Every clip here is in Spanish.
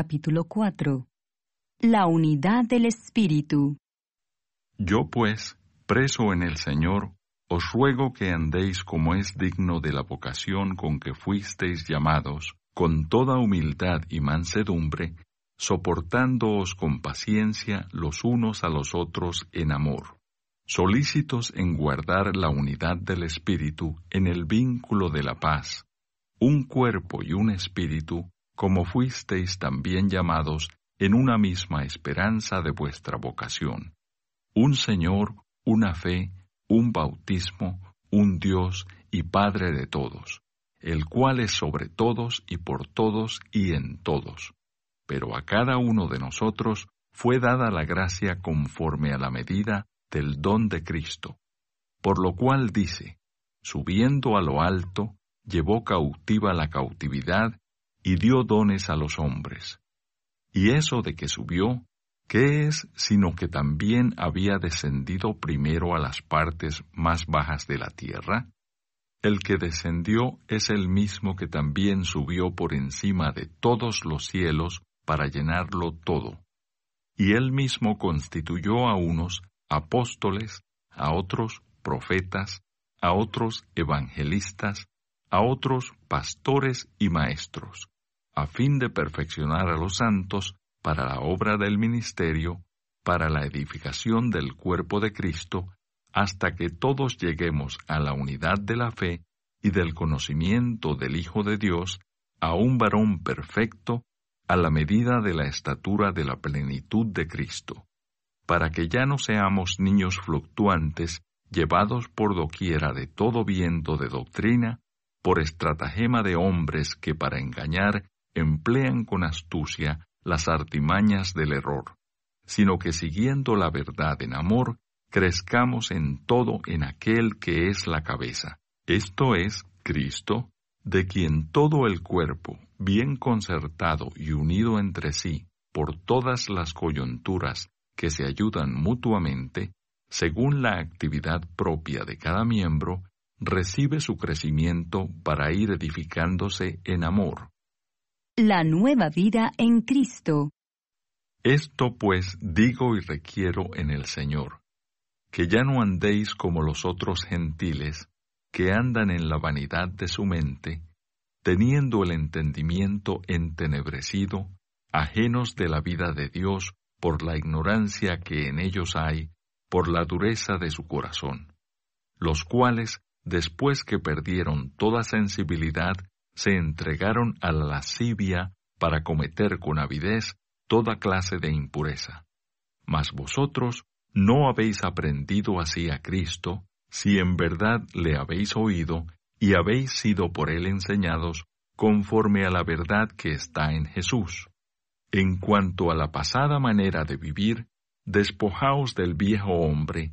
capítulo 4. La unidad del Espíritu. Yo pues, preso en el Señor, os ruego que andéis como es digno de la vocación con que fuisteis llamados, con toda humildad y mansedumbre, soportándoos con paciencia los unos a los otros en amor, solícitos en guardar la unidad del Espíritu en el vínculo de la paz, un cuerpo y un espíritu, como fuisteis también llamados en una misma esperanza de vuestra vocación, un Señor, una fe, un bautismo, un Dios y Padre de todos, el cual es sobre todos y por todos y en todos. Pero a cada uno de nosotros fue dada la gracia conforme a la medida del don de Cristo. Por lo cual dice, subiendo a lo alto, llevó cautiva la cautividad y dio dones a los hombres. Y eso de que subió ¿Qué es sino que también había descendido primero a las partes más bajas de la tierra? El que descendió es el mismo que también subió por encima de todos los cielos para llenarlo todo. Y él mismo constituyó a unos apóstoles, a otros profetas, a otros evangelistas, a otros pastores y maestros, a fin de perfeccionar a los santos para la obra del ministerio, para la edificación del cuerpo de Cristo, hasta que todos lleguemos a la unidad de la fe y del conocimiento del Hijo de Dios, a un varón perfecto, a la medida de la estatura de la plenitud de Cristo, para que ya no seamos niños fluctuantes, llevados por doquiera de todo viento de doctrina, por estratagema de hombres que para engañar emplean con astucia las artimañas del error, sino que siguiendo la verdad en amor, crezcamos en todo en aquel que es la cabeza, esto es Cristo, de quien todo el cuerpo, bien concertado y unido entre sí por todas las coyunturas que se ayudan mutuamente, según la actividad propia de cada miembro, recibe su crecimiento para ir edificándose en amor la nueva vida en Cristo. Esto pues digo y requiero en el Señor, que ya no andéis como los otros gentiles, que andan en la vanidad de su mente, teniendo el entendimiento entenebrecido, ajenos de la vida de Dios por la ignorancia que en ellos hay, por la dureza de su corazón, los cuales, después que perdieron toda sensibilidad, se entregaron a la lascivia para cometer con avidez toda clase de impureza. Mas vosotros no habéis aprendido así a Cristo, si en verdad le habéis oído y habéis sido por él enseñados conforme a la verdad que está en Jesús. En cuanto a la pasada manera de vivir, despojaos del viejo hombre,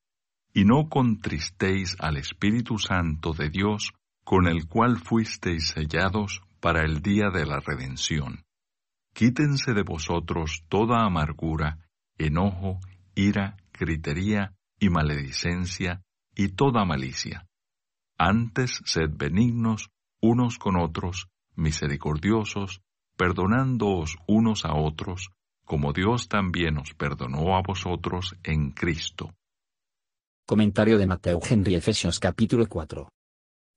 Y no contristéis al Espíritu Santo de Dios, con el cual fuisteis sellados para el día de la redención. Quítense de vosotros toda amargura, enojo, ira, gritería y maledicencia y toda malicia. Antes sed benignos unos con otros, misericordiosos, perdonándoos unos a otros, como Dios también os perdonó a vosotros en Cristo. Comentario de Mateo Henry Efesios capítulo 4.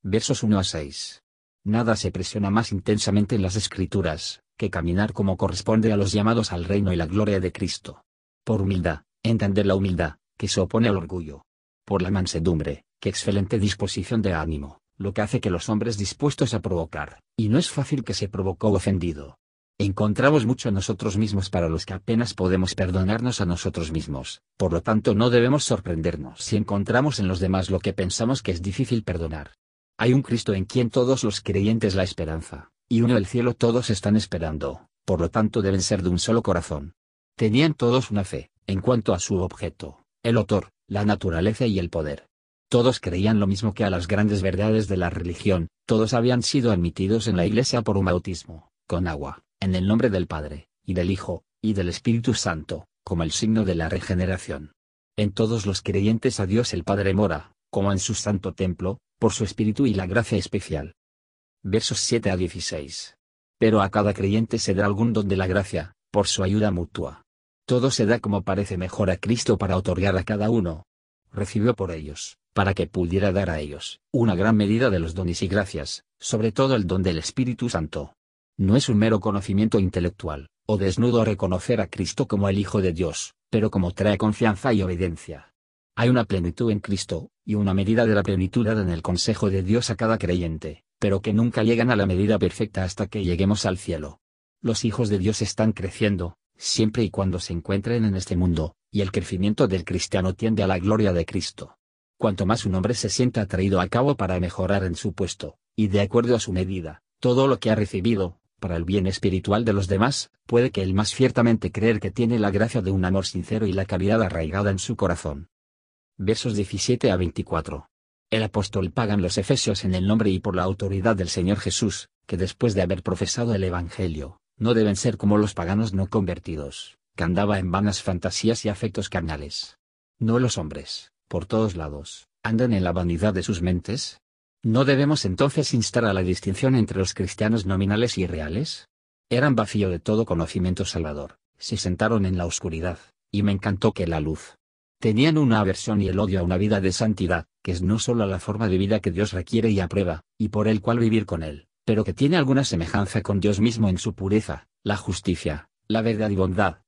Versos 1 a 6. Nada se presiona más intensamente en las Escrituras, que caminar como corresponde a los llamados al reino y la gloria de Cristo. Por humildad, entender la humildad, que se opone al orgullo. Por la mansedumbre, que excelente disposición de ánimo, lo que hace que los hombres dispuestos a provocar, y no es fácil que se provocó ofendido. Encontramos mucho nosotros mismos para los que apenas podemos perdonarnos a nosotros mismos, por lo tanto no debemos sorprendernos si encontramos en los demás lo que pensamos que es difícil perdonar. Hay un Cristo en quien todos los creyentes la esperanza, y uno el cielo todos están esperando, por lo tanto deben ser de un solo corazón. Tenían todos una fe, en cuanto a su objeto, el autor, la naturaleza y el poder. Todos creían lo mismo que a las grandes verdades de la religión, todos habían sido admitidos en la iglesia por un bautismo, con agua, en el nombre del Padre, y del Hijo, y del Espíritu Santo, como el signo de la regeneración. En todos los creyentes a Dios el Padre mora, como en su santo templo, por su Espíritu y la gracia especial. Versos 7 a 16. Pero a cada creyente se da algún don de la gracia, por su ayuda mutua. Todo se da como parece mejor a Cristo para otorgar a cada uno. Recibió por ellos, para que pudiera dar a ellos, una gran medida de los dones y gracias, sobre todo el don del Espíritu Santo. No es un mero conocimiento intelectual, o desnudo reconocer a Cristo como el Hijo de Dios, pero como trae confianza y obediencia. Hay una plenitud en Cristo, y una medida de la plenitud en el consejo de Dios a cada creyente, pero que nunca llegan a la medida perfecta hasta que lleguemos al cielo. Los hijos de Dios están creciendo, siempre y cuando se encuentren en este mundo, y el crecimiento del cristiano tiende a la gloria de Cristo cuanto más un hombre se sienta atraído a cabo para mejorar en su puesto, y de acuerdo a su medida, todo lo que ha recibido, para el bien espiritual de los demás, puede que él más ciertamente creer que tiene la gracia de un amor sincero y la caridad arraigada en su corazón. Versos 17 a 24. El apóstol pagan los efesios en el nombre y por la autoridad del Señor Jesús, que después de haber profesado el Evangelio, no deben ser como los paganos no convertidos, que andaba en vanas fantasías y afectos carnales. No los hombres, por todos lados, andan en la vanidad de sus mentes? ¿No debemos entonces instar a la distinción entre los cristianos nominales y reales? Eran vacío de todo conocimiento salvador, se sentaron en la oscuridad, y me encantó que la luz. Tenían una aversión y el odio a una vida de santidad, que es no solo la forma de vida que Dios requiere y aprueba, y por el cual vivir con Él, pero que tiene alguna semejanza con Dios mismo en su pureza, la justicia, la verdad y bondad.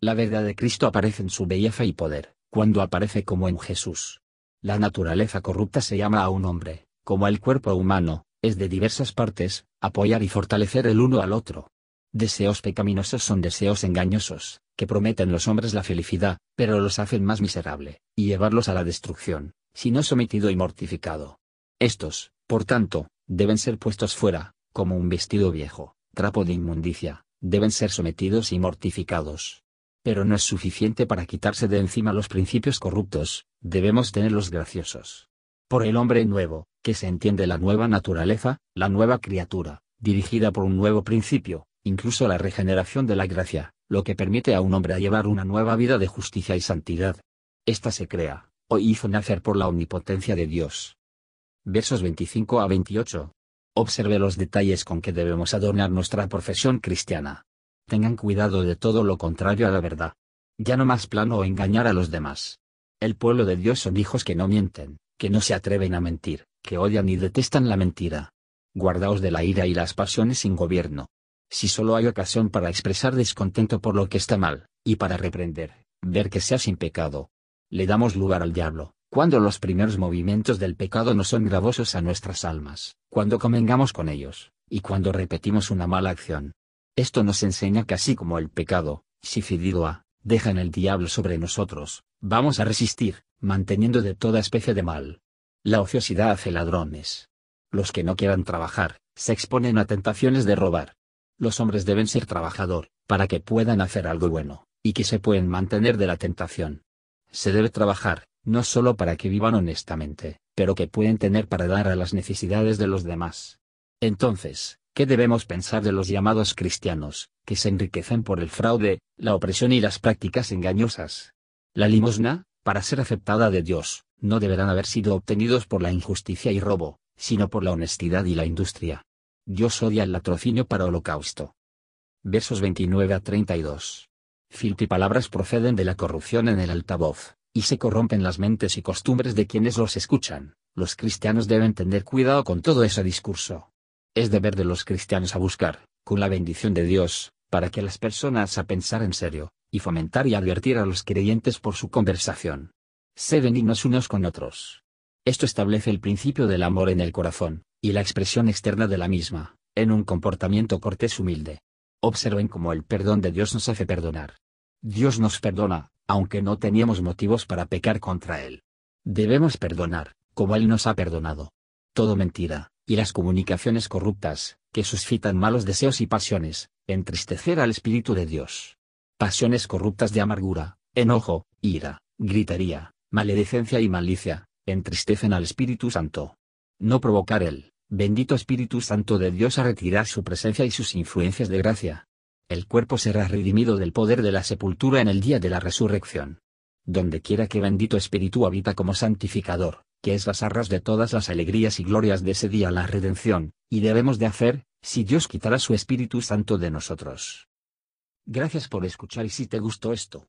La verdad de Cristo aparece en su belleza y poder, cuando aparece como en Jesús. La naturaleza corrupta se llama a un hombre, como el cuerpo humano, es de diversas partes, apoyar y fortalecer el uno al otro. Deseos pecaminosos son deseos engañosos, que prometen los hombres la felicidad, pero los hacen más miserable, y llevarlos a la destrucción, si no sometido y mortificado. Estos, por tanto, deben ser puestos fuera, como un vestido viejo, trapo de inmundicia, deben ser sometidos y mortificados pero no es suficiente para quitarse de encima los principios corruptos, debemos tenerlos graciosos. Por el hombre nuevo, que se entiende la nueva naturaleza, la nueva criatura, dirigida por un nuevo principio, incluso la regeneración de la gracia, lo que permite a un hombre llevar una nueva vida de justicia y santidad. Esta se crea, o hizo nacer por la omnipotencia de Dios. Versos 25 a 28. Observe los detalles con que debemos adornar nuestra profesión cristiana tengan cuidado de todo lo contrario a la verdad. Ya no más plano o engañar a los demás. El pueblo de Dios son hijos que no mienten, que no se atreven a mentir, que odian y detestan la mentira. Guardaos de la ira y las pasiones sin gobierno. Si solo hay ocasión para expresar descontento por lo que está mal, y para reprender, ver que sea sin pecado. Le damos lugar al diablo, cuando los primeros movimientos del pecado no son gravosos a nuestras almas, cuando convengamos con ellos, y cuando repetimos una mala acción, esto nos enseña que así como el pecado, si a, deja en el diablo sobre nosotros, vamos a resistir, manteniendo de toda especie de mal. La ociosidad hace ladrones. Los que no quieran trabajar, se exponen a tentaciones de robar. Los hombres deben ser trabajador, para que puedan hacer algo bueno, y que se pueden mantener de la tentación. Se debe trabajar, no solo para que vivan honestamente, pero que pueden tener para dar a las necesidades de los demás. Entonces, ¿Qué debemos pensar de los llamados cristianos, que se enriquecen por el fraude, la opresión y las prácticas engañosas? La limosna, para ser aceptada de Dios, no deberán haber sido obtenidos por la injusticia y robo, sino por la honestidad y la industria. Dios odia el latrocinio para holocausto. Versos 29 a 32. Filtro y palabras proceden de la corrupción en el altavoz, y se corrompen las mentes y costumbres de quienes los escuchan. Los cristianos deben tener cuidado con todo ese discurso es deber de los cristianos a buscar, con la bendición de Dios, para que las personas a pensar en serio, y fomentar y advertir a los creyentes por su conversación. Sé benignos unos con otros. Esto establece el principio del amor en el corazón, y la expresión externa de la misma, en un comportamiento cortés humilde. Observen cómo el perdón de Dios nos hace perdonar. Dios nos perdona, aunque no teníamos motivos para pecar contra Él. Debemos perdonar, como Él nos ha perdonado. Todo mentira, y las comunicaciones corruptas, que suscitan malos deseos y pasiones, entristecer al Espíritu de Dios. Pasiones corruptas de amargura, enojo, ira, gritería, maledicencia y malicia, entristecen al Espíritu Santo. No provocar el bendito Espíritu Santo de Dios a retirar su presencia y sus influencias de gracia. El cuerpo será redimido del poder de la sepultura en el día de la resurrección. Donde quiera que bendito Espíritu habita como santificador, que es las arras de todas las alegrías y glorias de ese día la redención, y debemos de hacer, si Dios quitará su Espíritu Santo de nosotros. Gracias por escuchar y si te gustó esto,